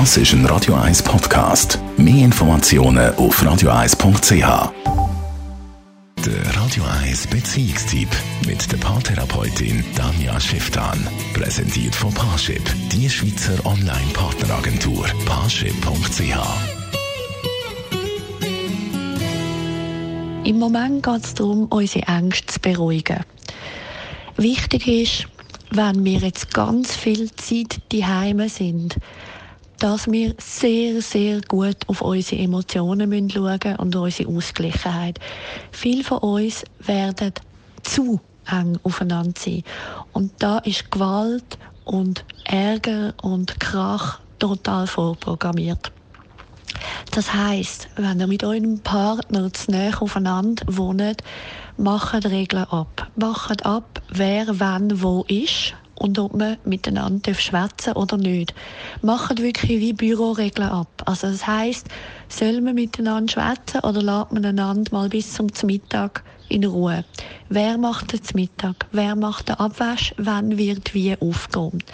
Das ist ein Radio 1 Podcast. Mehr Informationen auf radio1.ch. Der Radio 1 Beziehungstyp mit der Paartherapeutin Danja Schifftan. Präsentiert von Paarship, die Schweizer Online-Partneragentur. Paarship.ch. Im Moment geht es darum, unsere Ängste zu beruhigen. Wichtig ist, wenn wir jetzt ganz viel Zeit daheim sind, dass wir sehr, sehr gut auf unsere Emotionen schauen müssen und unsere Ausgleichheit. Viele von uns werden zu eng aufeinander sein. Und da ist Gewalt und Ärger und Krach total vorprogrammiert. Das heißt, wenn ihr mit eurem Partner zu näher aufeinander wohnt, macht Regeln ab. Macht ab, wer wann wo ist und ob man miteinander schwätzen oder nicht. Macht wirklich wie Büroregeln ab. Also das heißt, soll man miteinander schwätzen oder lässt man einander mal bis zum Mittag in Ruhe? Wer macht den Mittag? Wer macht den Abwasch? Wann wird wie aufgeräumt?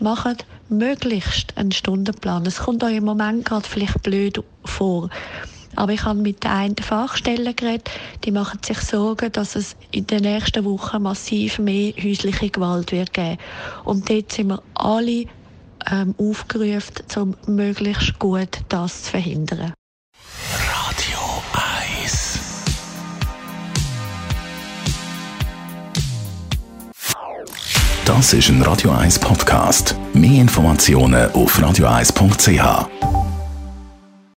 Macht möglichst einen Stundenplan. Es kommt euch im Moment gerade vielleicht blöd vor. Aber ich habe mit der einen Fachstelle geredet, die machen sich Sorgen, dass es in den nächsten Wochen massiv mehr häusliche Gewalt wird geben. Und dort sind wir alle ähm, aufgerufen, um möglichst gut das zu verhindern. Radio 1 Das ist ein Radio 1 Podcast. Mehr Informationen auf radio1.ch.